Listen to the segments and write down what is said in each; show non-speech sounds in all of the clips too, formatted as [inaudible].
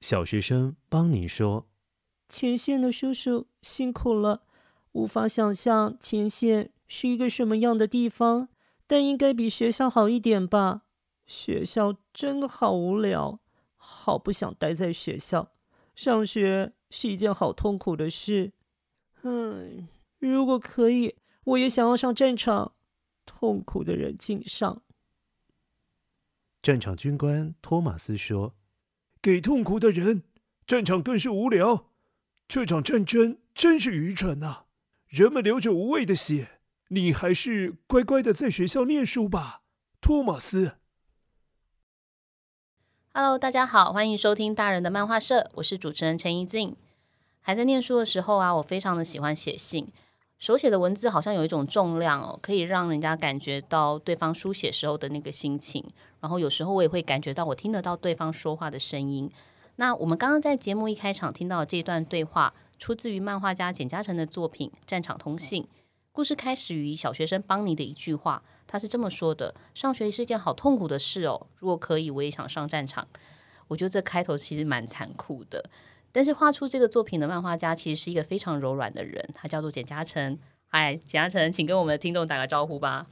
小学生帮你说：“前线的叔叔辛苦了，无法想象前线是一个什么样的地方，但应该比学校好一点吧？学校真的好无聊，好不想待在学校。上学是一件好痛苦的事。嗯，如果可以，我也想要上战场。痛苦的人敬上。”战场军官托马斯说。给痛苦的人，战场更是无聊。这场战争真是愚蠢啊！人们流着无谓的血，你还是乖乖的在学校念书吧，托马斯。Hello，大家好，欢迎收听大人的漫画社，我是主持人陈怡静。还在念书的时候啊，我非常的喜欢写信，手写的文字好像有一种重量哦，可以让人家感觉到对方书写时候的那个心情。然后有时候我也会感觉到，我听得到对方说话的声音。那我们刚刚在节目一开场听到这段对话，出自于漫画家简嘉诚的作品《战场通信》。故事开始于小学生邦尼的一句话，他是这么说的：“上学是一件好痛苦的事哦，如果可以，我也想上战场。”我觉得这开头其实蛮残酷的。但是画出这个作品的漫画家其实是一个非常柔软的人，他叫做简嘉诚。嗨，简嘉诚，请跟我们的听众打个招呼吧。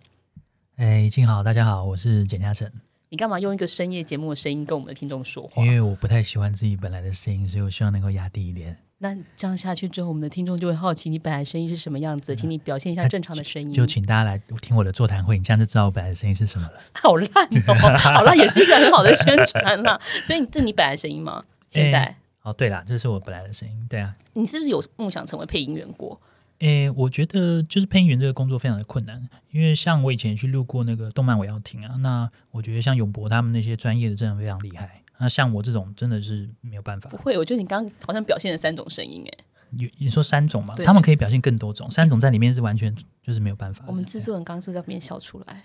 哎，静好，大家好，我是简嘉诚。你干嘛用一个深夜节目的声音跟我们的听众说话？因为我不太喜欢自己本来的声音，所以我希望能够压低一点。那这样下去之后，我们的听众就会好奇你本来声音是什么样子，请你表现一下正常的声音。就，就请大家来听我的座谈会，你这样就知道我本来的声音是什么了。[laughs] 好烂哦，好烂，也是一个很好的宣传啦。所以这你本来的声音吗？现 [laughs] 在？欸、哦，对啦，这是我本来的声音。对啊，你是不是有梦想成为配音员过？诶，我觉得就是配音员这个工作非常的困难，因为像我以前去录过那个动漫，我要听啊。那我觉得像永博他们那些专业的真的非常厉害。那像我这种真的是没有办法。不会，我觉得你刚刚好像表现了三种声音，诶，你你说三种嘛？他们可以表现更多种，三种在里面是完全就是没有办法。我们制作人刚刚是不是在边笑出来？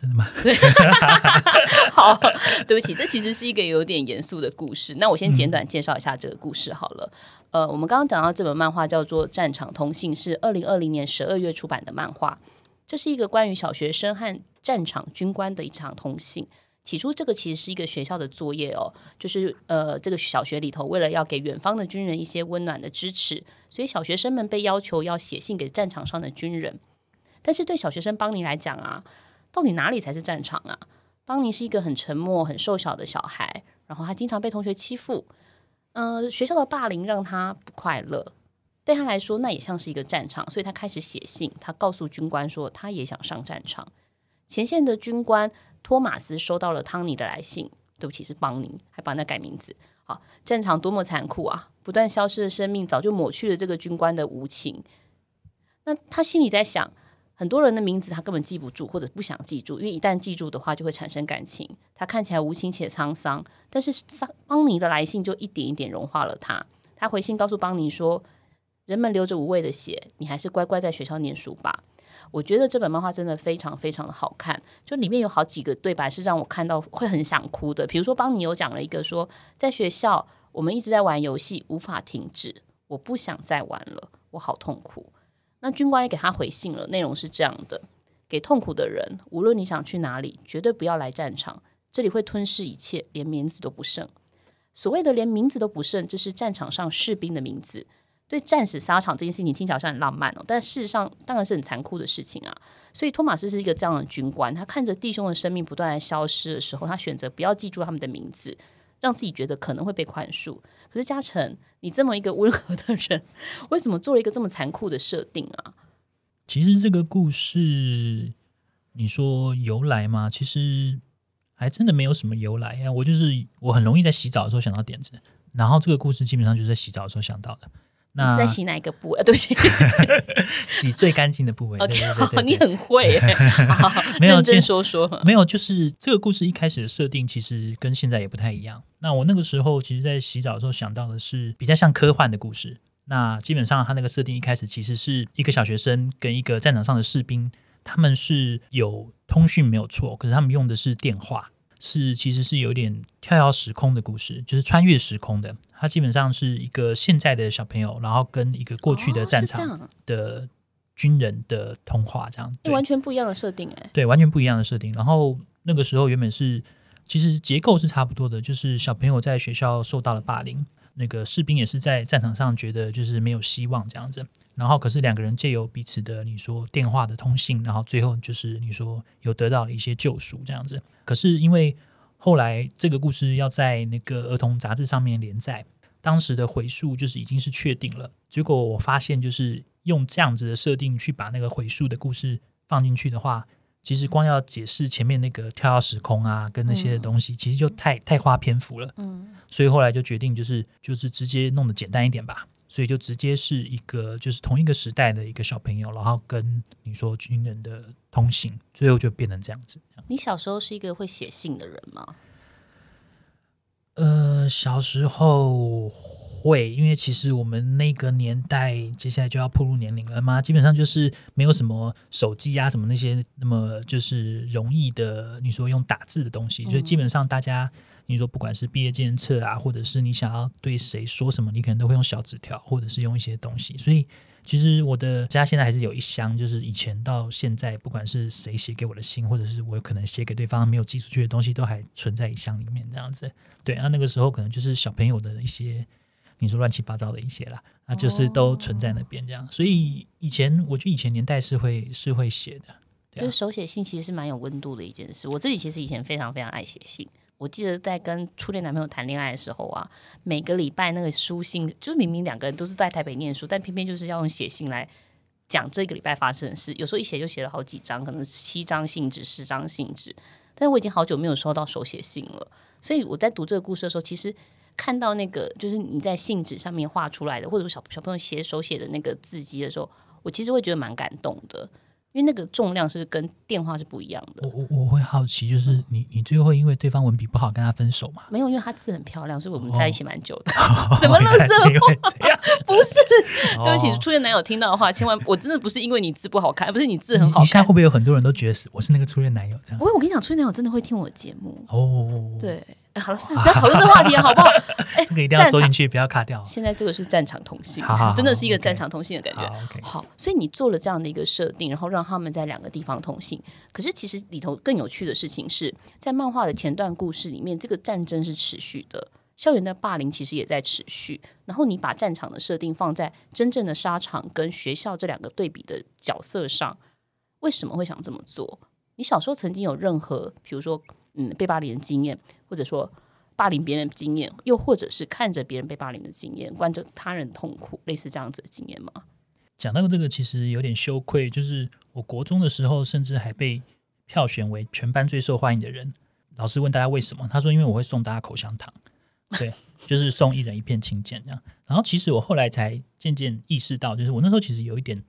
真的吗？[laughs] 对，[laughs] 好，对不起，这其实是一个有点严肃的故事。那我先简短介绍一下这个故事好了。嗯、呃，我们刚刚讲到这本漫画叫做《战场通信》，是二零二零年十二月出版的漫画。这是一个关于小学生和战场军官的一场通信。起初，这个其实是一个学校的作业哦，就是呃，这个小学里头为了要给远方的军人一些温暖的支持，所以小学生们被要求要写信给战场上的军人。但是对小学生邦尼来讲啊。到底哪里才是战场啊？邦尼是一个很沉默、很瘦小的小孩，然后他经常被同学欺负，嗯、学校的霸凌让他不快乐。对他来说，那也像是一个战场，所以他开始写信，他告诉军官说他也想上战场。前线的军官托马斯收到了汤尼的来信，对不起，是邦尼，还帮他改名字。好，战场多么残酷啊！不断消失的生命早就抹去了这个军官的无情。那他心里在想。很多人的名字他根本记不住，或者不想记住，因为一旦记住的话，就会产生感情。他看起来无情且沧桑，但是桑邦尼的来信就一点一点融化了他。他回信告诉邦尼说：“人们流着无谓的血，你还是乖乖在学校念书吧。”我觉得这本漫画真的非常非常的好看，就里面有好几个对白是让我看到会很想哭的。比如说，邦尼有讲了一个说：“在学校，我们一直在玩游戏，无法停止，我不想再玩了，我好痛苦。”那军官也给他回信了，内容是这样的：给痛苦的人，无论你想去哪里，绝对不要来战场，这里会吞噬一切，连名字都不剩。所谓的连名字都不剩，这是战场上士兵的名字。对战死沙场这件事情听起来好像很浪漫哦，但事实上当然是很残酷的事情啊。所以托马斯是一个这样的军官，他看着弟兄的生命不断的消失的时候，他选择不要记住他们的名字。让自己觉得可能会被宽恕，可是嘉诚，你这么一个温和的人，[laughs] 为什么做了一个这么残酷的设定啊？其实这个故事，你说由来吗？其实还真的没有什么由来呀。我就是我很容易在洗澡的时候想到点子，然后这个故事基本上就是在洗澡的时候想到的。那在洗哪一个部位？对不起，[laughs] 洗最干净的部位。OK，对对对你很会耶，[laughs] 没有认真说说。没有，就是这个故事一开始的设定其实跟现在也不太一样。那我那个时候其实，在洗澡的时候想到的是比较像科幻的故事。那基本上他那个设定一开始其实是一个小学生跟一个战场上的士兵，他们是有通讯没有错，可是他们用的是电话。是，其实是有点跳跃时空的故事，就是穿越时空的。它基本上是一个现在的小朋友，然后跟一个过去的战场的军人的通话，这样，完全不一样的设定，哎，对，完全不一样的设定。然后那个时候原本是，其实结构是差不多的，就是小朋友在学校受到了霸凌。那个士兵也是在战场上觉得就是没有希望这样子，然后可是两个人借由彼此的你说电话的通信，然后最后就是你说有得到了一些救赎这样子。可是因为后来这个故事要在那个儿童杂志上面连载，当时的回溯就是已经是确定了。结果我发现就是用这样子的设定去把那个回溯的故事放进去的话。其实光要解释前面那个跳跃时空啊，跟那些的东西，嗯、其实就太太花篇幅了。嗯，所以后来就决定就是就是直接弄得简单一点吧。所以就直接是一个就是同一个时代的一个小朋友，然后跟你说军人的通信，最后就变成这样子。你小时候是一个会写信的人吗？呃，小时候。会，因为其实我们那个年代，接下来就要步入年龄了嘛，基本上就是没有什么手机啊，什么那些那么就是容易的，你说用打字的东西，所以基本上大家，你说不管是毕业纪念册啊，或者是你想要对谁说什么，你可能都会用小纸条，或者是用一些东西。所以其实我的家现在还是有一箱，就是以前到现在，不管是谁写给我的信，或者是我可能写给对方没有寄出去的东西，都还存在一箱里面这样子。对，那那个时候可能就是小朋友的一些。你说乱七八糟的一些啦，那就是都存在那边这样，所以以前我觉得以前年代是会是会写的，就是手写信其实是蛮有温度的一件事。我自己其实以前非常非常爱写信，我记得在跟初恋男朋友谈恋爱的时候啊，每个礼拜那个书信，就是明明两个人都是在台北念书，但偏偏就是要用写信来讲这个礼拜发生的事。有时候一写就写了好几张，可能七张信纸、十张信纸。但是我已经好久没有收到手写信了，所以我在读这个故事的时候，其实。看到那个就是你在信纸上面画出来的，或者说小小朋友写手写的那个字迹的时候，我其实会觉得蛮感动的。因为那个重量是跟电话是不一样的。我我我会好奇，就是你你最后会因为对方文笔不好跟他分手吗？没有，因为他字很漂亮，所以我们在一起蛮久的。哦、[laughs] 什么乐色话？[laughs] 不是，对不起，初恋男友听到的话，千万我真的不是因为你字不好看，不是你字很好看。你现在会不会有很多人都觉得是我是那个初恋男友这样？不会，我跟你讲，初恋男友真的会听我的节目哦。对。哎，好了，算了，不要讨论这个话题了，好不好？[laughs] 哎，这个一定要收进去，不要卡掉。现在这个是战场通信，真的是一个战场通信的感觉。好，所以你做了这样的一个设定，然后让他们在两个地方通信。可是其实里头更有趣的事情是在漫画的前段故事里面，这个战争是持续的，校园的霸凌其实也在持续。然后你把战场的设定放在真正的沙场跟学校这两个对比的角色上，为什么会想这么做？你小时候曾经有任何，比如说，嗯，被霸凌的经验，或者说。霸凌别人的经验，又或者是看着别人被霸凌的经验，观着他人痛苦，类似这样子的经验吗？讲到这个，其实有点羞愧，就是我国中的时候，甚至还被票选为全班最受欢迎的人。老师问大家为什么，他说因为我会送大家口香糖，对，就是送一人一片请柬这样。然后其实我后来才渐渐意识到，就是我那时候其实有一点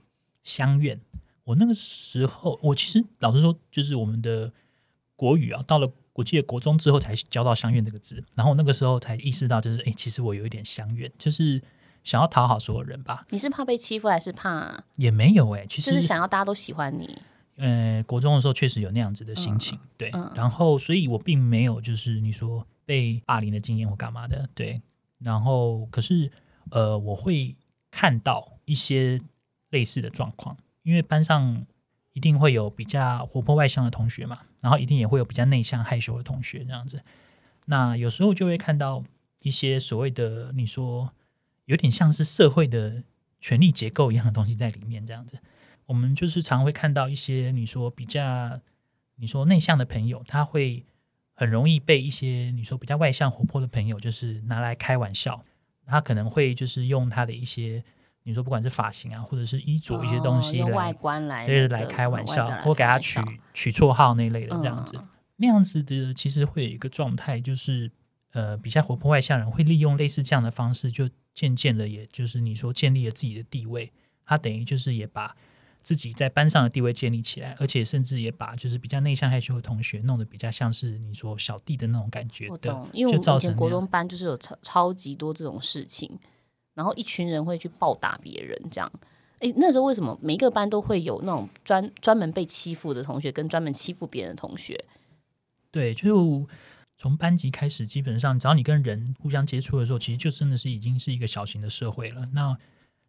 相怨。我那个时候，我其实老实说，就是我们的国语啊，到了。我记得国中之后才教到“相愿”这个字，然后那个时候才意识到，就是哎，其实我有一点相愿，就是想要讨好所有人吧。你是怕被欺负，还是怕？也没有哎，其实就是想要大家都喜欢你。呃，国中的时候确实有那样子的心情，嗯、对。嗯、然后，所以我并没有就是你说被霸凌的经验或干嘛的，对。然后，可是呃，我会看到一些类似的状况，因为班上。一定会有比较活泼外向的同学嘛，然后一定也会有比较内向害羞的同学这样子。那有时候就会看到一些所谓的你说有点像是社会的权力结构一样的东西在里面这样子。我们就是常会看到一些你说比较你说内向的朋友，他会很容易被一些你说比较外向活泼的朋友就是拿来开玩笑，他可能会就是用他的一些。你说不管是发型啊，或者是衣着一些东西，哦、用外观来对来开玩笑，或给他取取绰号那类的这样子，嗯、那样子的其实会有一个状态，就是呃比较活泼外向人会利用类似这样的方式，就渐渐的，也就是你说建立了自己的地位，他等于就是也把自己在班上的地位建立起来，而且甚至也把就是比较内向害羞的同学弄得比较像是你说小弟的那种感觉。我懂，因为我们以前国中班就是有超超级多这种事情，然后一群人会去暴打别人，这样。诶，那时候为什么每个班都会有那种专专门被欺负的同学，跟专门欺负别人的同学？对，就从班级开始，基本上只要你跟人互相接触的时候，其实就真的是已经是一个小型的社会了。那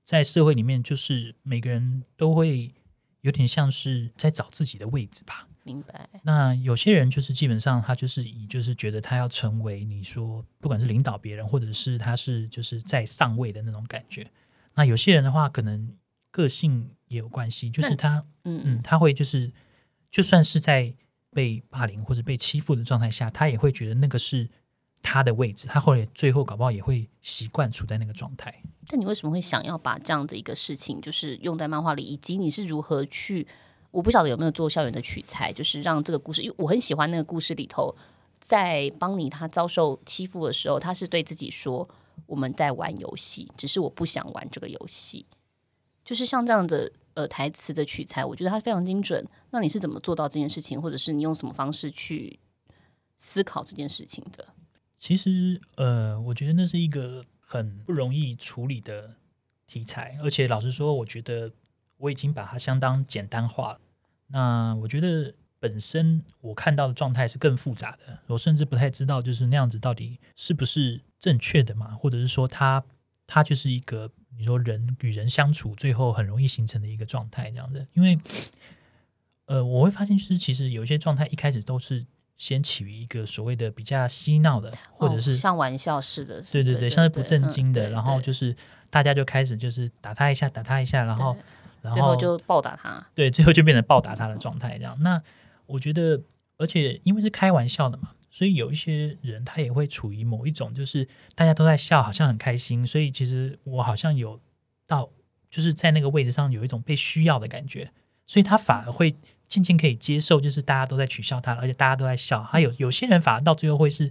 在社会里面，就是每个人都会有点像是在找自己的位置吧。明白。那有些人就是基本上他就是以就是觉得他要成为你说不管是领导别人，或者是他是就是在上位的那种感觉。那有些人的话，可能个性也有关系，就是他嗯嗯，他会就是就算是在被霸凌或者被欺负的状态下，他也会觉得那个是。他的位置，他后来最后搞不好也会习惯处在那个状态。但你为什么会想要把这样的一个事情，就是用在漫画里，以及你是如何去？我不晓得有没有做校园的取材，就是让这个故事，因为我很喜欢那个故事里头，在邦妮他遭受欺负的时候，他是对自己说：“我们在玩游戏，只是我不想玩这个游戏。”就是像这样的呃台词的取材，我觉得他非常精准。那你是怎么做到这件事情，或者是你用什么方式去思考这件事情的？其实，呃，我觉得那是一个很不容易处理的题材，而且老实说，我觉得我已经把它相当简单化了。那我觉得本身我看到的状态是更复杂的，我甚至不太知道就是那样子到底是不是正确的嘛，或者是说它它就是一个你说人与人相处最后很容易形成的一个状态这样子，因为呃，我会发现就是其实有一些状态一开始都是。先起于一个所谓的比较嬉闹的，或者是、哦、像玩笑似的，对对对，像是不正经的，然后就是大家就开始就是打他一下，打他一下，然后然后最后就暴打他，对，最后就变成暴打他的状态这样。那我觉得，而且因为是开玩笑的嘛，所以有一些人他也会处于某一种就是大家都在笑，好像很开心，所以其实我好像有到就是在那个位置上有一种被需要的感觉，所以他反而会。渐渐可以接受，就是大家都在取笑他，而且大家都在笑。还有有些人反而到最后会是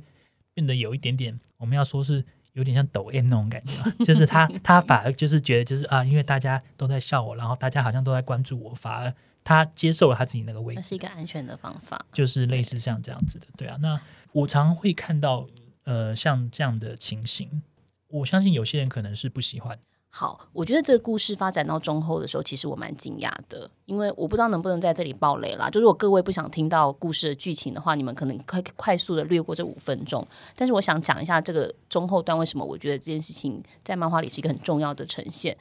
变得有一点点，我们要说是有点像抖 M 那种感觉，[laughs] 就是他他反而就是觉得就是啊，因为大家都在笑我，然后大家好像都在关注我，反而他接受了他自己那个位置。那是一个安全的方法，就是类似像这样子的，对啊。那我常会看到呃像这样的情形，我相信有些人可能是不喜欢。好，我觉得这个故事发展到中后的时候，其实我蛮惊讶的，因为我不知道能不能在这里爆雷啦。就如果各位不想听到故事的剧情的话，你们可能快快速的略过这五分钟。但是我想讲一下这个中后段为什么我觉得这件事情在漫画里是一个很重要的呈现。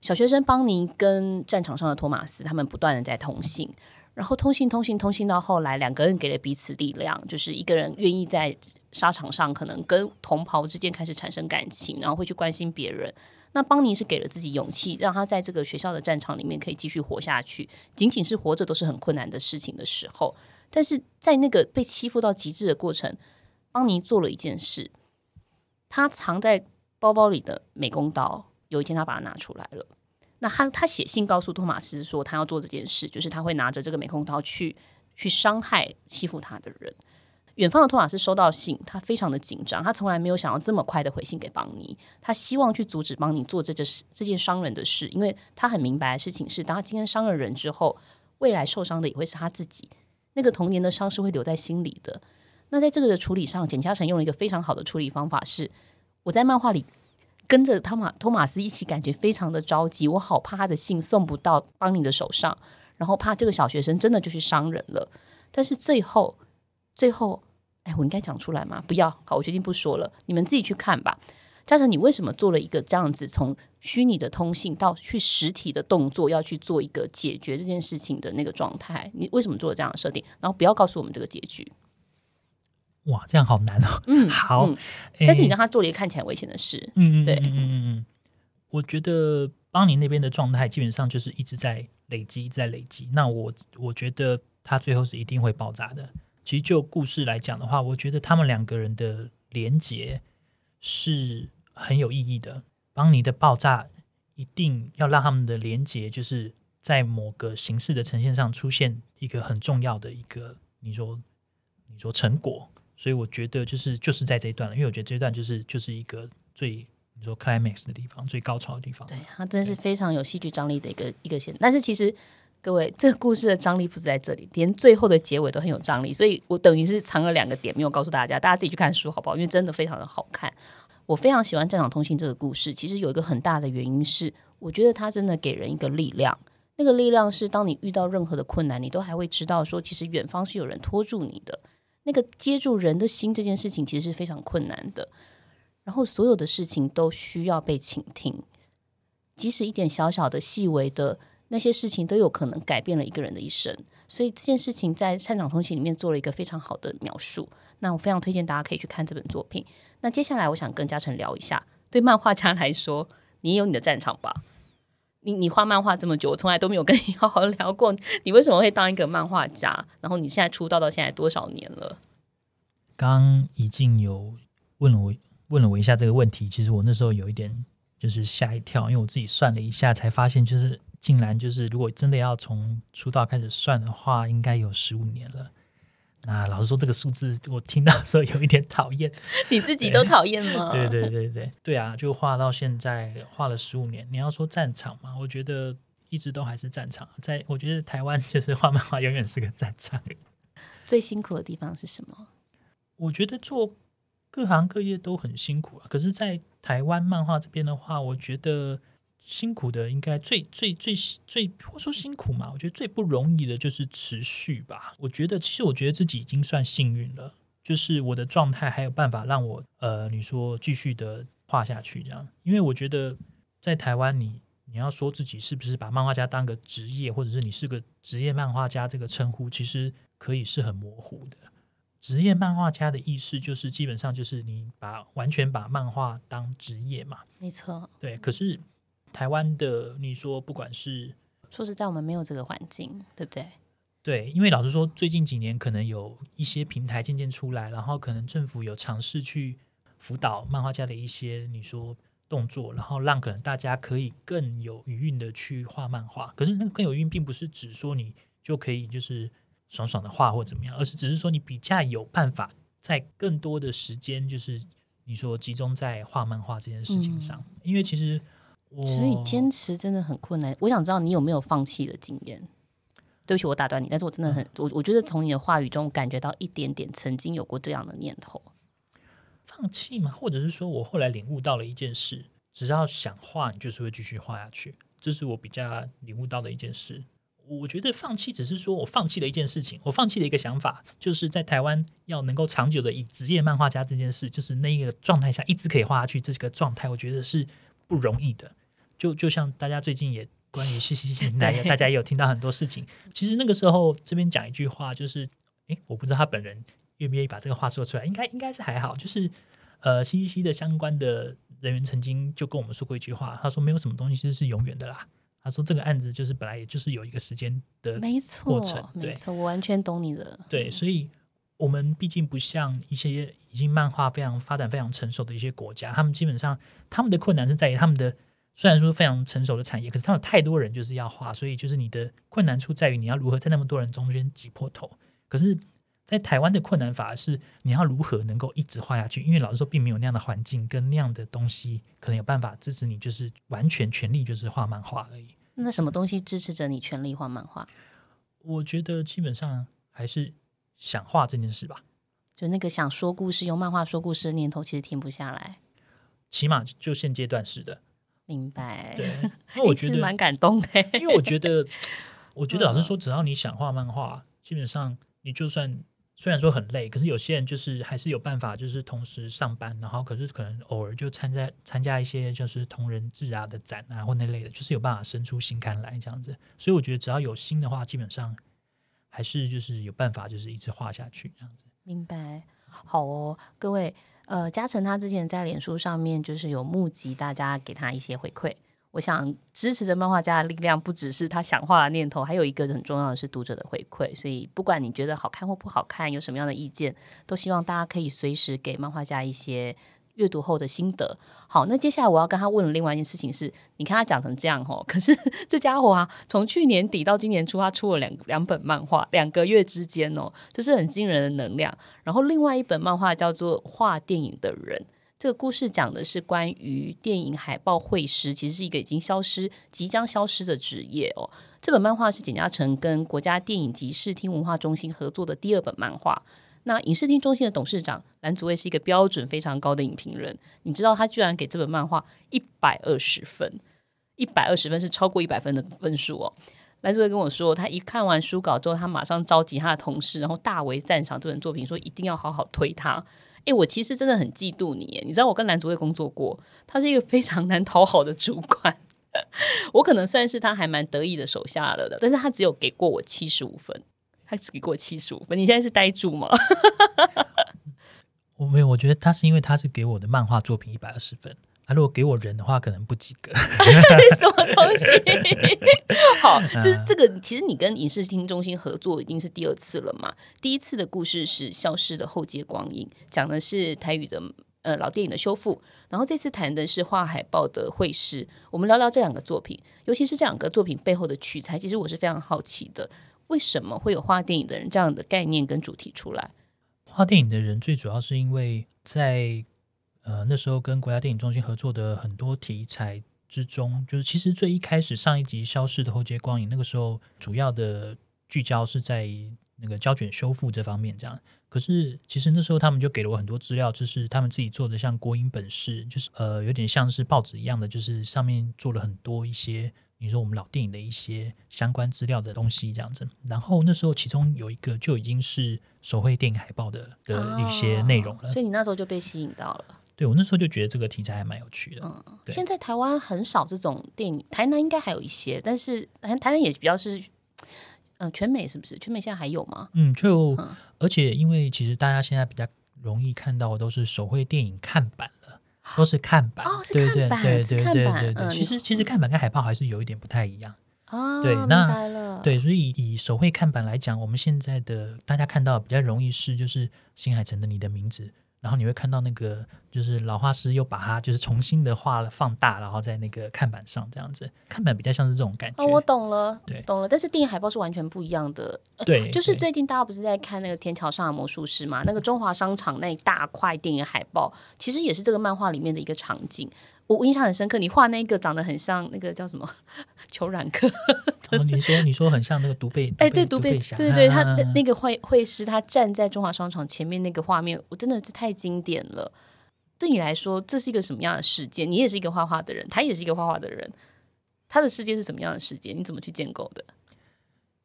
小学生邦尼跟战场上的托马斯他们不断的在通信，然后通信通信通信到后来，两个人给了彼此力量，就是一个人愿意在沙场上可能跟同袍之间开始产生感情，然后会去关心别人。那邦尼是给了自己勇气，让他在这个学校的战场里面可以继续活下去。仅仅是活着都是很困难的事情的时候，但是在那个被欺负到极致的过程，邦尼做了一件事。他藏在包包里的美工刀，有一天他把它拿出来了。那他他写信告诉托马斯说，他要做这件事，就是他会拿着这个美工刀去去伤害欺负他的人。远方的托马斯收到信，他非常的紧张，他从来没有想要这么快的回信给邦尼，他希望去阻止邦尼做这件事，这件伤人的事，因为他很明白的事情是，当他今天伤了人之后，未来受伤的也会是他自己，那个童年的伤是会留在心里的。那在这个的处理上，简嘉诚用了一个非常好的处理方法是，我在漫画里跟着汤马托马斯一起，感觉非常的着急，我好怕他的信送不到邦尼的手上，然后怕这个小学生真的就去伤人了，但是最后。最后，哎，我应该讲出来吗？不要，好，我决定不说了，你们自己去看吧。嘉诚，你为什么做了一个这样子，从虚拟的通信到去实体的动作，要去做一个解决这件事情的那个状态？你为什么做了这样的设定？然后不要告诉我们这个结局。哇，这样好难哦。嗯，好。嗯，但是你让他做了一个看起来危险的事。嗯对，嗯嗯嗯嗯。我觉得邦尼那边的状态基本上就是一直在累积，在累积。那我我觉得他最后是一定会爆炸的。其实就故事来讲的话，我觉得他们两个人的连结是很有意义的。邦尼的爆炸一定要让他们的连结，就是在某个形式的呈现上出现一个很重要的一个，你说你说成果。所以我觉得就是就是在这一段了，因为我觉得这一段就是就是一个最你说 climax 的地方，最高潮的地方。对，它真的是非常有戏剧张力的一个一个线。但是其实各位，这个故事的张力不是在这里，连最后的结尾都很有张力。所以我等于是藏了两个点没有告诉大家，大家自己去看书好不好？因为真的非常的好看。我非常喜欢《战场通信》这个故事，其实有一个很大的原因是，我觉得它真的给人一个力量。那个力量是，当你遇到任何的困难，你都还会知道说，其实远方是有人拖住你的。那个接住人的心这件事情，其实是非常困难的。然后所有的事情都需要被倾听，即使一点小小的、细微的那些事情，都有可能改变了一个人的一生。所以这件事情在《战场通信》里面做了一个非常好的描述。那我非常推荐大家可以去看这本作品。那接下来我想跟嘉诚聊一下，对漫画家来说，你有你的战场吧？你你画漫画这么久，我从来都没有跟你 [laughs] 好好聊过，你为什么会当一个漫画家？然后你现在出道到现在多少年了？刚已经有问了我问了我一下这个问题，其实我那时候有一点就是吓一跳，因为我自己算了一下，才发现就是竟然就是如果真的要从出道开始算的话，应该有十五年了。那老实说，这个数字我听到的时候有一点讨厌。[laughs] 你自己都讨厌吗？对对对对对啊！就画到现在画了十五年。你要说战场嘛，我觉得一直都还是战场。在我觉得台湾就是 [laughs] 画漫画永远是个战场。最辛苦的地方是什么？我觉得做各行各业都很辛苦啊。可是，在台湾漫画这边的话，我觉得。辛苦的应该最最最最，或说辛苦嘛？我觉得最不容易的就是持续吧。我觉得其实我觉得自己已经算幸运了，就是我的状态还有办法让我呃，你说继续的画下去这样。因为我觉得在台湾，你你要说自己是不是把漫画家当个职业，或者是你是个职业漫画家这个称呼，其实可以是很模糊的。职业漫画家的意思就是基本上就是你把完全把漫画当职业嘛。没错，对。可是。台湾的，你说不管是说实在，我们没有这个环境，对不对？对，因为老实说，最近几年可能有一些平台渐渐出来，然后可能政府有尝试去辅导漫画家的一些你说动作，然后让可能大家可以更有余韵的去画漫画。可是那个更有余韵，并不是指说你就可以就是爽爽的画或怎么样，而是只是说你比较有办法在更多的时间，就是你说集中在画漫画这件事情上，嗯、因为其实。所以坚持真的很困难。我想知道你有没有放弃的经验？对不起，我打断你，但是我真的很我我觉得从你的话语中感觉到一点点曾经有过这样的念头。放弃吗？或者是说我后来领悟到了一件事：只要想画，你就是会继续画下去。这是我比较领悟到的一件事。我觉得放弃只是说我放弃了一件事情，我放弃了一个想法，就是在台湾要能够长久的以职业漫画家这件事，就是那一个状态下一直可以画下去，这个状态，我觉得是不容易的。就就像大家最近也关于西西西大家大家也有听到很多事情。其实那个时候这边讲一句话，就是，诶，我不知道他本人愿不愿意把这个话说出来，应该应该是还好。就是，呃，西西西的相关的人员曾经就跟我们说过一句话，他说没有什么东西是永远的啦。他说这个案子就是本来也就是有一个时间的过程，没错，没错，我完全懂你的。对，所以我们毕竟不像一些已经漫画非常发展非常成熟的一些国家，他们基本上他们的困难是在于他们的。虽然说非常成熟的产业，可是他有太多人就是要画，所以就是你的困难处在于你要如何在那么多人中间挤破头。可是，在台湾的困难反而是你要如何能够一直画下去，因为老实说，并没有那样的环境跟那样的东西，可能有办法支持你，就是完全全力就是画漫画而已。那什么东西支持着你全力画漫画？我觉得基本上还是想画这件事吧。就那个想说故事、用漫画说故事的念头，其实停不下来。起码就现阶段是的。明白，对，[laughs] 那我觉得蛮感动的，[laughs] 因为我觉得，[laughs] 我觉得老实说，只要你想画漫画，基本上你就算虽然说很累，可是有些人就是还是有办法，就是同时上班，然后可是可能偶尔就参加参加一些就是同人志啊的展啊或那类的，就是有办法生出新刊来这样子。所以我觉得只要有心的话，基本上还是就是有办法，就是一直画下去这样子。明白，好哦，各位。呃，嘉诚他之前在脸书上面就是有募集大家给他一些回馈。我想支持着漫画家的力量，不只是他想画的念头，还有一个很重要的是读者的回馈。所以不管你觉得好看或不好看，有什么样的意见，都希望大家可以随时给漫画家一些。阅读后的心得。好，那接下来我要跟他问的另外一件事情是，你看他讲成这样吼，[laughs] 可是这家伙啊，从去年底到今年初，他出了两两本漫画，两个月之间哦，这是很惊人的能量。然后另外一本漫画叫做《画电影的人》，这个故事讲的是关于电影海报绘师，其实是一个已经消失、即将消失的职业哦。这本漫画是简嘉诚跟国家电影及视听文化中心合作的第二本漫画。那影视厅中心的董事长蓝祖蔚是一个标准非常高的影评人，你知道他居然给这本漫画一百二十分，一百二十分是超过一百分的分数哦。蓝祖蔚跟我说，他一看完书稿之后，他马上召集他的同事，然后大为赞赏这本作品，说一定要好好推他。诶，我其实真的很嫉妒你，你知道我跟蓝祖蔚工作过，他是一个非常难讨好的主管。[laughs] 我可能算是他还蛮得意的手下了的，但是他只有给过我七十五分，他只给过七十五分。你现在是呆住吗？[laughs] 我没有，我觉得他是因为他是给我的漫画作品一百二十分，啊，如果给我人的话，可能不及格。[laughs] 什么东西？[laughs] 好，就是这个。其实你跟影视厅中心合作已经是第二次了嘛？第一次的故事是《消失的后街光影》，讲的是台语的。呃，老电影的修复，然后这次谈的是画海报的绘师。我们聊聊这两个作品，尤其是这两个作品背后的取材。其实我是非常好奇的，为什么会有画电影的人这样的概念跟主题出来？画电影的人最主要是因为在呃那时候跟国家电影中心合作的很多题材之中，就是其实最一开始上一集《消失的后街光影》那个时候，主要的聚焦是在那个胶卷修复这方面，这样。可是，其实那时候他们就给了我很多资料，就是他们自己做的，像国影本事，就是呃，有点像是报纸一样的，就是上面做了很多一些，你说我们老电影的一些相关资料的东西这样子。然后那时候其中有一个就已经是手绘电影海报的的一些内容了，哦，所以你那时候就被吸引到了。对，我那时候就觉得这个题材还蛮有趣的。嗯，现在台湾很少这种电影，台南应该还有一些，但是台台南也比较是。嗯，全美是不是？全美现在还有吗？嗯，就、嗯、而且因为其实大家现在比较容易看到的都是手绘电影看板了，都是看板。哦，是看板，对对对对对对。嗯、其实其实看板跟海报还是有一点不太一样。哦，对，那对，所以以手绘看板来讲，我们现在的大家看到比较容易是就是新海诚的你的名字。然后你会看到那个，就是老画师又把它就是重新的画了放大，然后在那个看板上这样子，看板比较像是这种感觉。哦，我懂了，对，懂了。但是电影海报是完全不一样的。对，就是最近大家不是在看那个《天桥上的魔术师》嘛？那个中华商场那一大块电影海报，其实也是这个漫画里面的一个场景。我印象很深刻，你画那个长得很像那个叫什么裘冉克？[laughs] 哦，你说你说很像那个独臂？哎，对，独臂，对对对，他的那个绘绘师，他站在中华商场前面那个画面，我真的是太经典了。对你来说，这是一个什么样的世界？你也是一个画画的人，他也是一个画画的人，他的世界是什么样的世界？你怎么去建构的？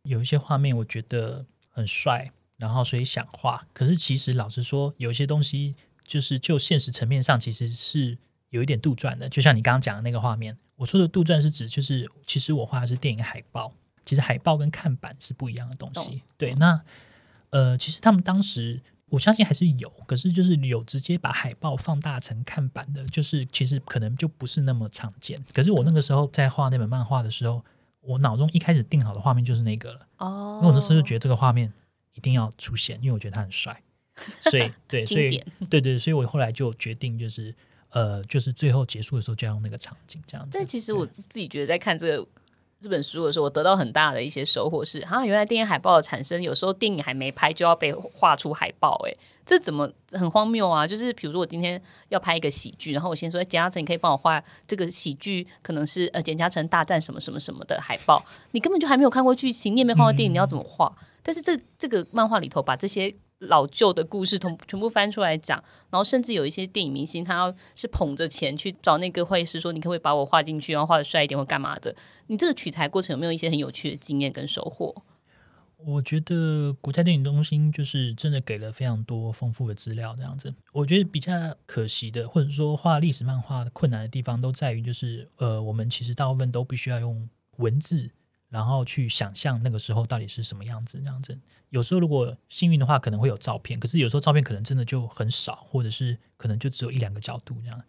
有一些画面我觉得很帅，然后所以想画。可是其实老实说，有一些东西就是就现实层面上其实是。有一点杜撰的，就像你刚刚讲的那个画面。我说的杜撰是指，就是其实我画的是电影海报，其实海报跟看板是不一样的东西。对，那呃，其实他们当时我相信还是有，可是就是有直接把海报放大成看板的，就是其实可能就不是那么常见。可是我那个时候在画那本漫画的时候，我脑中一开始定好的画面就是那个了。哦，因为我那时候就觉得这个画面一定要出现，因为我觉得他很帅。所以对，所以对对，所以我后来就决定就是。呃，就是最后结束的时候就要用那个场景这样子。但其实我自己觉得，在看这个这本书的时候，我得到很大的一些收获是，啊，原来电影海报的产生，有时候电影还没拍就要被画出海报，哎，这怎么很荒谬啊？就是比如说我今天要拍一个喜剧，然后我先说简嘉诚，你可以帮我画这个喜剧，可能是呃简嘉诚大战什么什么什么的海报，你根本就还没有看过剧情，你也没看过电影，你要怎么画？嗯、但是这这个漫画里头把这些。老旧的故事，同全部翻出来讲，然后甚至有一些电影明星，他要是捧着钱去找那个绘师说：“你可不可以把我画进去，然后画得帅一点，或干嘛的？”你这个取材过程有没有一些很有趣的经验跟收获？我觉得国家电影中心就是真的给了非常多丰富的资料，这样子。我觉得比较可惜的，或者说画历史漫画困难的地方，都在于就是呃，我们其实大部分都必须要用文字。然后去想象那个时候到底是什么样子，这样子。有时候如果幸运的话，可能会有照片，可是有时候照片可能真的就很少，或者是可能就只有一两个角度这样。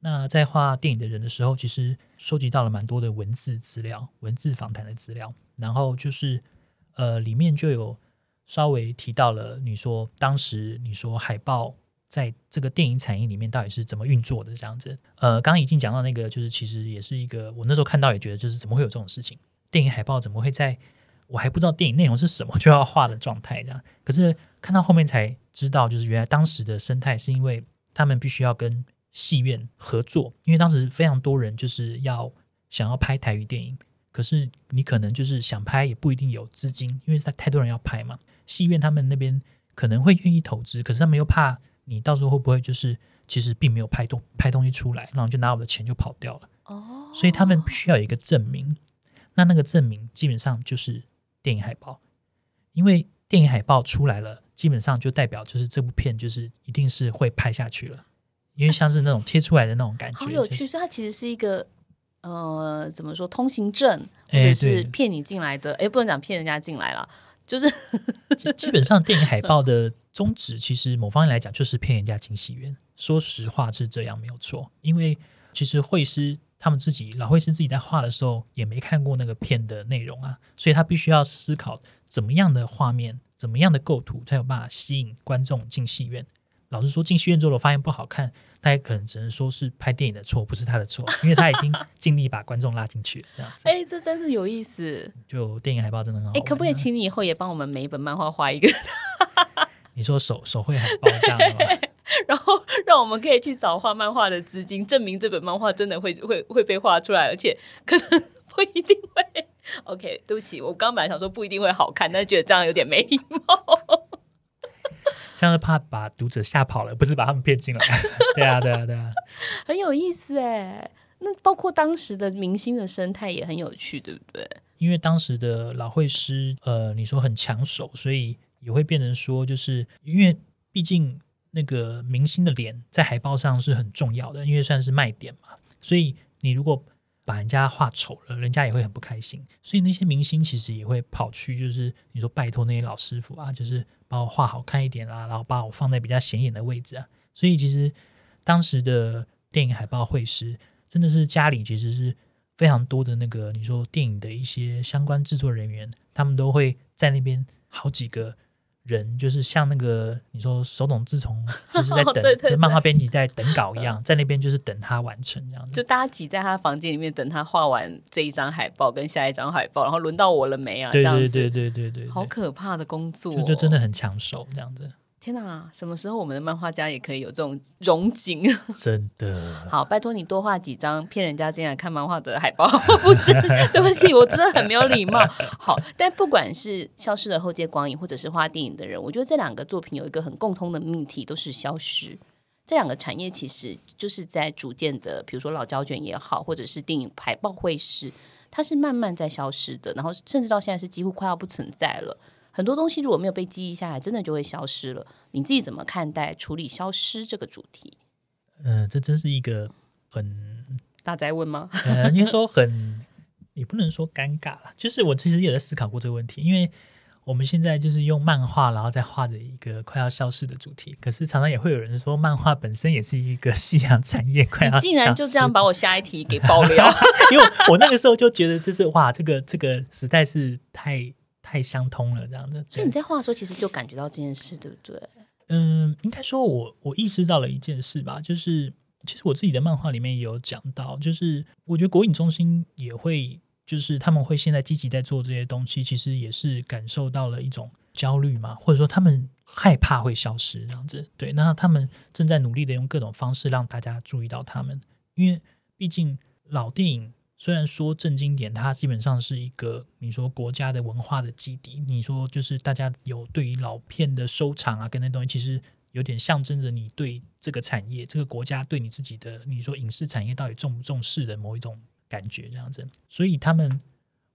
那在画电影的人的时候，其实收集到了蛮多的文字资料、文字访谈的资料，然后就是呃，里面就有稍微提到了你说当时你说海报在这个电影产业里面到底是怎么运作的这样子。呃，刚刚已经讲到那个，就是其实也是一个我那时候看到也觉得，就是怎么会有这种事情。电影海报怎么会在我还不知道电影内容是什么就要画的状态这样？可是看到后面才知道，就是原来当时的生态是因为他们必须要跟戏院合作，因为当时非常多人就是要想要拍台语电影，可是你可能就是想拍也不一定有资金，因为太太多人要拍嘛。戏院他们那边可能会愿意投资，可是他们又怕你到时候会不会就是其实并没有拍东拍东西出来，然后就拿我的钱就跑掉了。哦，所以他们必须要有一个证明，那那个证明基本上就是电影海报，因为电影海报出来了，基本上就代表就是这部片就是一定是会拍下去了，因为像是那种贴出来的那种感觉，好有趣。所以它其实是一个呃，怎么说通行证，或者是骗你进来的？哎，不能讲骗人家进来了。就是基本上电影海报的宗旨，其实某方面来讲就是骗人家进戏院。说实话是这样没有错，因为其实会师他们自己老会师自己在画的时候也没看过那个片的内容啊，所以他必须要思考怎么样的画面、怎么样的构图才有办法吸引观众进戏院。老实说，进戏院之后发现不好看，大家可能只能说是拍电影的错，不是他的错，[laughs] 因为他已经尽力把观众拉进去了。这样子，哎、欸，这真是有意思。就电影海报真的很好。哎、欸，可不可以请你以后也帮我们每一本漫画画一个？[laughs] 你说手手绘海报这样吗？[laughs] 然后 [laughs] 让我们可以去找画漫画的资金，证明这本漫画真的会会会被画出来，而且可能 [laughs] 不一定会。OK，对不起，我刚本来想说不一定会好看，但是觉得这样有点没礼貌。[laughs] 这样是怕把读者吓跑了，不是把他们骗进来。对啊，对啊，对啊，很有意思哎。那包括当时的明星的生态也很有趣，对不对？因为当时的老绘师，呃，你说很抢手，所以也会变成说，就是因为毕竟那个明星的脸在海报上是很重要的，因为算是卖点嘛。所以你如果把人家画丑了，人家也会很不开心。所以那些明星其实也会跑去，就是你说拜托那些老师傅啊，就是。把我画好看一点啦，然后把我放在比较显眼的位置啊。所以其实当时的电影海报绘师真的是家里其实是非常多的那个你说电影的一些相关制作人员，他们都会在那边好几个。人就是像那个你说手冢治虫，[laughs] 就是在等，哦、对对对，漫画编辑在等稿一样，在那边就是等他完成这样子。就大家挤在他房间里面等他画完这一张海报跟下一张海报，然后轮到我了没啊？对对对对这样子对对对，对，好可怕的工作，哦，就就真的很抢手这样子。天哪！什么时候我们的漫画家也可以有这种荣景？[laughs] 真的好，拜托你多画几张骗人家进来看漫画的海报。不是，[laughs] 对不起，我真的很没有礼貌。好，但不管是消失的后街光影，或者是画电影的人，我觉得这两个作品有一个很共通的命题，都是消失。这两个产业其实就是在逐渐的，比如说老胶卷也好，或者是电影海报会师，它是慢慢在消失的，然后甚至到现在是几乎快要不存在了。很多东西如果没有被记忆下来，真的就会消失了。你自己怎么看待处理消失这个主题？嗯、呃，这真是一个很大哉问吗？呃，应该说很，也不能说尴尬啦。就是我其实也在思考过这个问题，因为我们现在就是用漫画，然后再画着一个快要消失的主题。可是常常也会有人说，漫画本身也是一个 [laughs] 夕阳产业，快要。竟然就这样把我下一题给爆料，[laughs] 因为我那个时候就觉得，就是哇，这个这个实在是太。太相通了，这样子。所以你在画的时候，其实就感觉到这件事，对不对？嗯，应该说我我意识到了一件事吧，就是其实我自己的漫画里面也有讲到，就是我觉得国影中心也会，就是他们会现在积极在做这些东西，其实也是感受到了一种焦虑嘛，或者说他们害怕会消失这样子。对，那他们正在努力的用各种方式让大家注意到他们，因为毕竟老电影。虽然说正经点，它基本上是一个你说国家的文化的基底。你说就是大家有对于老片的收藏啊，跟那东西，其实有点象征着你对这个产业、这个国家对你自己的你说影视产业到底重不重视的某一种感觉这样子。所以他们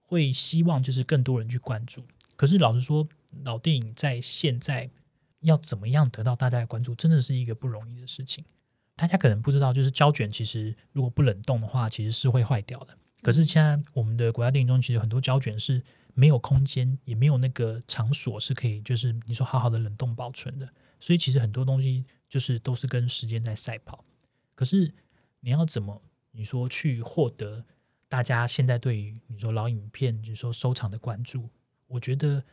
会希望就是更多人去关注。可是老实说，老电影在现在要怎么样得到大家的关注，真的是一个不容易的事情。大家可能不知道，就是胶卷其实如果不冷冻的话，其实是会坏掉的。可是现在我们的国家电影中，其实很多胶卷是没有空间，也没有那个场所是可以，就是你说好好的冷冻保存的。所以其实很多东西就是都是跟时间在赛跑。可是你要怎么你说去获得大家现在对于你说老影片，就是说收藏的关注，我觉得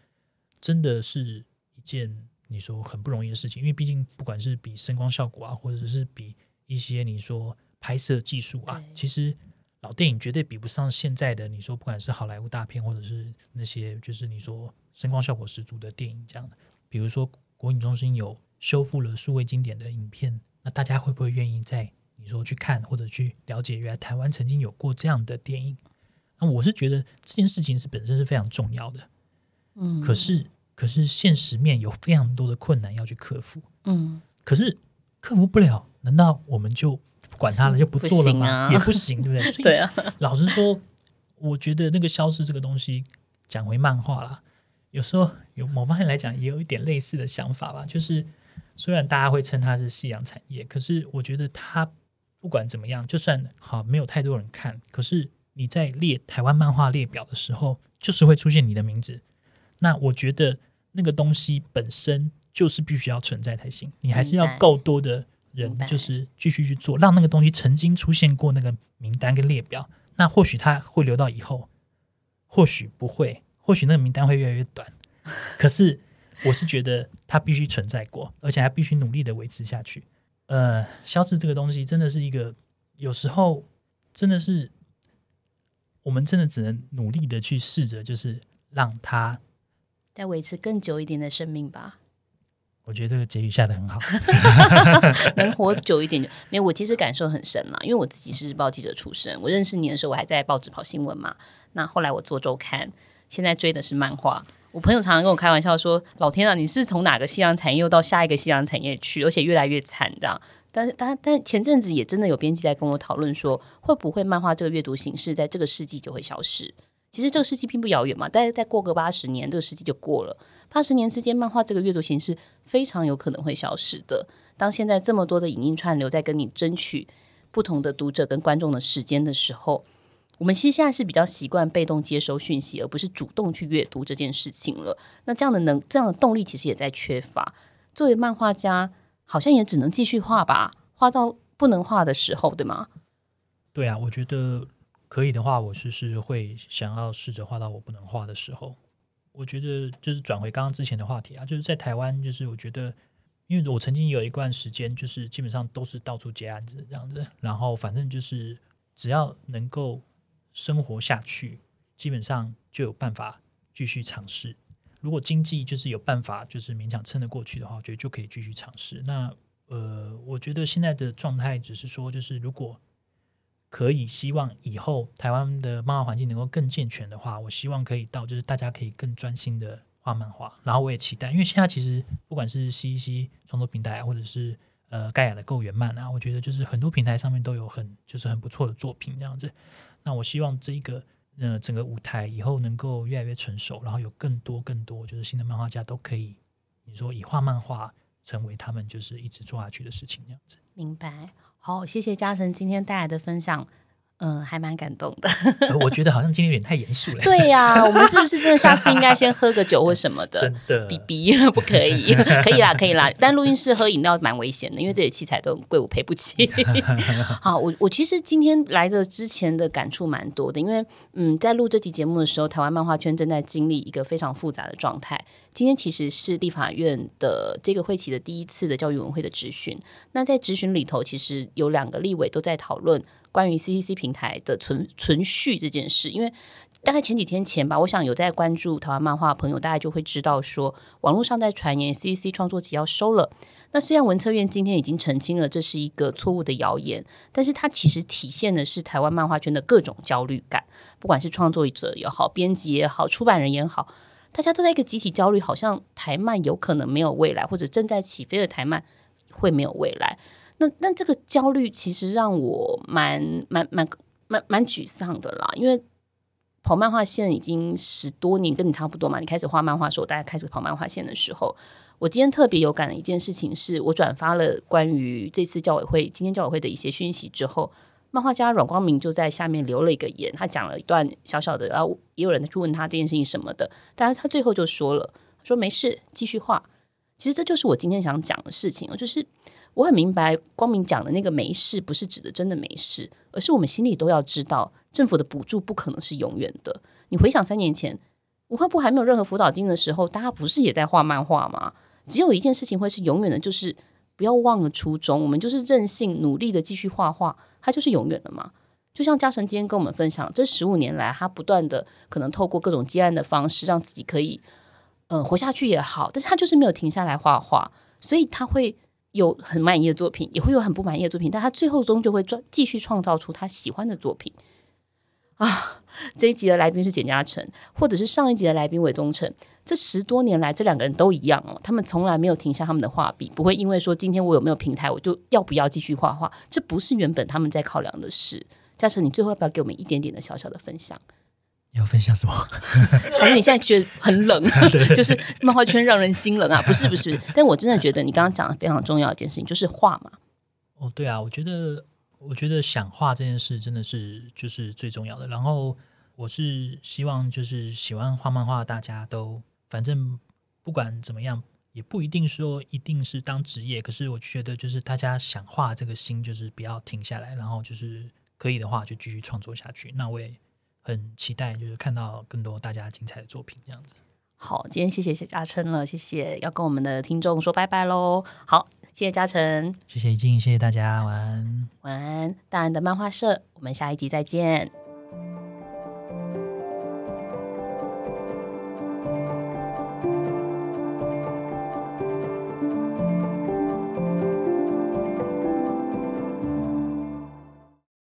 真的是一件。你说很不容易的事情，因为毕竟不管是比声光效果啊，或者是比一些你说拍摄技术啊，其实老电影绝对比不上现在的。你说不管是好莱坞大片，或者是那些就是你说声光效果十足的电影这样的。比如说国影中心有修复了数位经典的影片，那大家会不会愿意在你说去看或者去了解，原来台湾曾经有过这样的电影。那我是觉得这件事情是本身是非常重要的，嗯，可是可是现实面有非常多的困难要去克服，嗯，可是克服不了，难道我们就管他了就不做了吗？不啊、也不行，对不对？[laughs] 对啊，老实说，我觉得那个消失这个东西，讲回漫画啦，有时候有某方面来讲也有一点类似的想法吧，就是虽然大家会称它是夕阳产业，可是我觉得它不管怎么样，就算好没有太多人看，可是。你在列台湾漫画列表的时候，就是会出现你的名字。那我觉得那个东西本身就是必须要存在才行。你还是要够多的人，就是继续去做，让那个东西曾经出现过那个名单跟列表。那或许它会留到以后，或许不会，或许那个名单会越来越短。可是我是觉得它必须存在过，而且还必须努力的维持下去。呃，消失这个东西真的是一个，有时候真的是。我们真的只能努力的去试着，就是让它再维持更久一点的生命吧。我觉得这个结语下得很好，[laughs] [laughs] 能活久一点就没有。我其实感受很深啦，因为我自己是日报记者出身。我认识你的时候，我还在报纸跑新闻嘛。那后来我做周刊，现在追的是漫画。我朋友常常跟我开玩笑说：“老天啊，你是从哪个夕阳产业又到下一个夕阳产业去，而且越来越惨这样。”但是，但但前阵子也真的有编辑在跟我讨论说，会不会漫画这个阅读形式在这个世纪就会消失？其实这个世纪并不遥远嘛，但是再过个八十年，这个世纪就过了。八十年之间，漫画这个阅读形式非常有可能会消失的。当现在这么多的影音串流在跟你争取不同的读者跟观众的时间的时候，我们其实现在是比较习惯被动接收讯息，而不是主动去阅读这件事情了。那这样的能这样的动力其实也在缺乏。作为漫画家。好像也只能继续画吧，画到不能画的时候，对吗？对啊，我觉得可以的话，我是是会想要试着画到我不能画的时候。我觉得就是转回刚刚之前的话题啊，就是在台湾，就是我觉得，因为我曾经有一段时间，就是基本上都是到处接案子这样子，然后反正就是只要能够生活下去，基本上就有办法继续尝试。如果经济就是有办法，就是勉强撑得过去的话，我觉得就可以继续尝试。那呃，我觉得现在的状态只是说，就是如果可以，希望以后台湾的漫画环境能够更健全的话，我希望可以到，就是大家可以更专心的画漫画。然后我也期待，因为现在其实不管是 CCC 创作平台，或者是呃盖亚的 Go 原漫啊，我觉得就是很多平台上面都有很就是很不错的作品这样子。那我希望这一个。呃整个舞台以后能够越来越成熟，然后有更多更多就是新的漫画家都可以，你说以画漫画成为他们就是一直做下去的事情，那样子。明白，好，谢谢嘉诚今天带来的分享。嗯，还蛮感动的。我觉得好像今天有点太严肃了。[laughs] 对呀、啊，我们是不是真的下次应该先喝个酒或什么的？[laughs] 真的，比比不可以，[laughs] 可以啦，可以啦。但录音室喝饮料蛮危险的，因为这些器材都很贵，我赔不起。好，我我其实今天来的之前的感触蛮多的，因为嗯，在录这期节目的时候，台湾漫画圈正在经历一个非常复杂的状态。今天其实是立法院的这个会期的第一次的教育委员会的质询。那在质询里头，其实有两个立委都在讨论。关于 CCC 平台的存存续这件事，因为大概前几天前吧，我想有在关注台湾漫画的朋友，大概就会知道说，网络上在传言 CCC 创作集要收了。那虽然文策院今天已经澄清了这是一个错误的谣言，但是它其实体现的是台湾漫画圈的各种焦虑感，不管是创作者也好，编辑也好，出版人也好，大家都在一个集体焦虑，好像台漫有可能没有未来，或者正在起飞的台漫会没有未来。那那这个焦虑其实让我蛮蛮蛮蛮蛮沮丧的啦，因为跑漫画线已经十多年，跟你差不多嘛。你开始画漫画的时候，大家开始跑漫画线的时候，我今天特别有感的一件事情是，我转发了关于这次教委会今天教委会的一些讯息之后，漫画家阮光明就在下面留了一个言，他讲了一段小小的，然后也有人去问他这件事情什么的，但是他最后就说了，说没事，继续画。其实这就是我今天想讲的事情，就是。我很明白，光明讲的那个没事，不是指的真的没事，而是我们心里都要知道，政府的补助不可能是永远的。你回想三年前，文化部还没有任何辅导金的时候，大家不是也在画漫画吗？只有一件事情会是永远的，就是不要忘了初衷。我们就是任性努力的继续画画，它就是永远的嘛。就像嘉诚今天跟我们分享，这十五年来，他不断的可能透过各种接案的方式，让自己可以嗯、活下去也好，但是他就是没有停下来画画，所以他会。有很满意的作品，也会有很不满意的作品，但他最后终究会创继续创造出他喜欢的作品啊。这一集的来宾是简嘉诚，或者是上一集的来宾韦宗成。这十多年来，这两个人都一样哦，他们从来没有停下他们的画笔，不会因为说今天我有没有平台，我就要不要继续画画，这不是原本他们在考量的事。嘉诚，你最后要不要给我们一点点的小小的分享？要分享什么？[laughs] 还是你现在觉得很冷？[laughs] [laughs] 就是漫画圈让人心冷啊？不是不是，但我真的觉得你刚刚讲的非常重要一件事情，就是画嘛。哦，对啊，我觉得我觉得想画这件事真的是就是最重要的。然后我是希望就是喜欢画漫画，大家都。反正不管怎么样，也不一定说一定是当职业。可是我觉得，就是大家想画这个心，就是不要停下来，然后就是可以的话，就继续创作下去。那我也很期待，就是看到更多大家精彩的作品这样子。好，今天谢谢嘉诚了，谢谢，要跟我们的听众说拜拜喽。好，谢谢嘉诚，谢谢一静，谢谢大家，晚安，晚安，大人的漫画社，我们下一集再见。